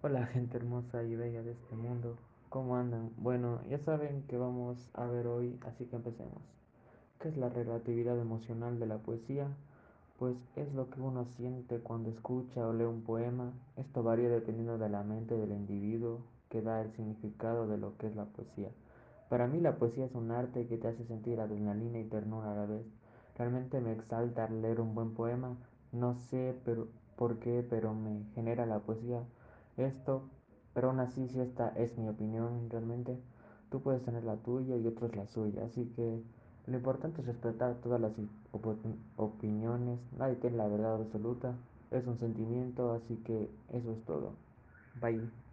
Hola gente hermosa y bella de este mundo, ¿cómo andan? Bueno, ya saben que vamos a ver hoy, así que empecemos. ¿Qué es la relatividad emocional de la poesía? Pues es lo que uno siente cuando escucha o lee un poema. Esto varía dependiendo de la mente del individuo que da el significado de lo que es la poesía. Para mí la poesía es un arte que te hace sentir adrenalina y ternura a la vez. Realmente me exalta leer un buen poema. No sé por qué, pero me genera la poesía esto. Pero aún así, si esta es mi opinión realmente, tú puedes tener la tuya y otros la suya. Así que lo importante es respetar todas las opiniones. Nadie tiene la verdad absoluta. Es un sentimiento, así que eso es todo. Bye.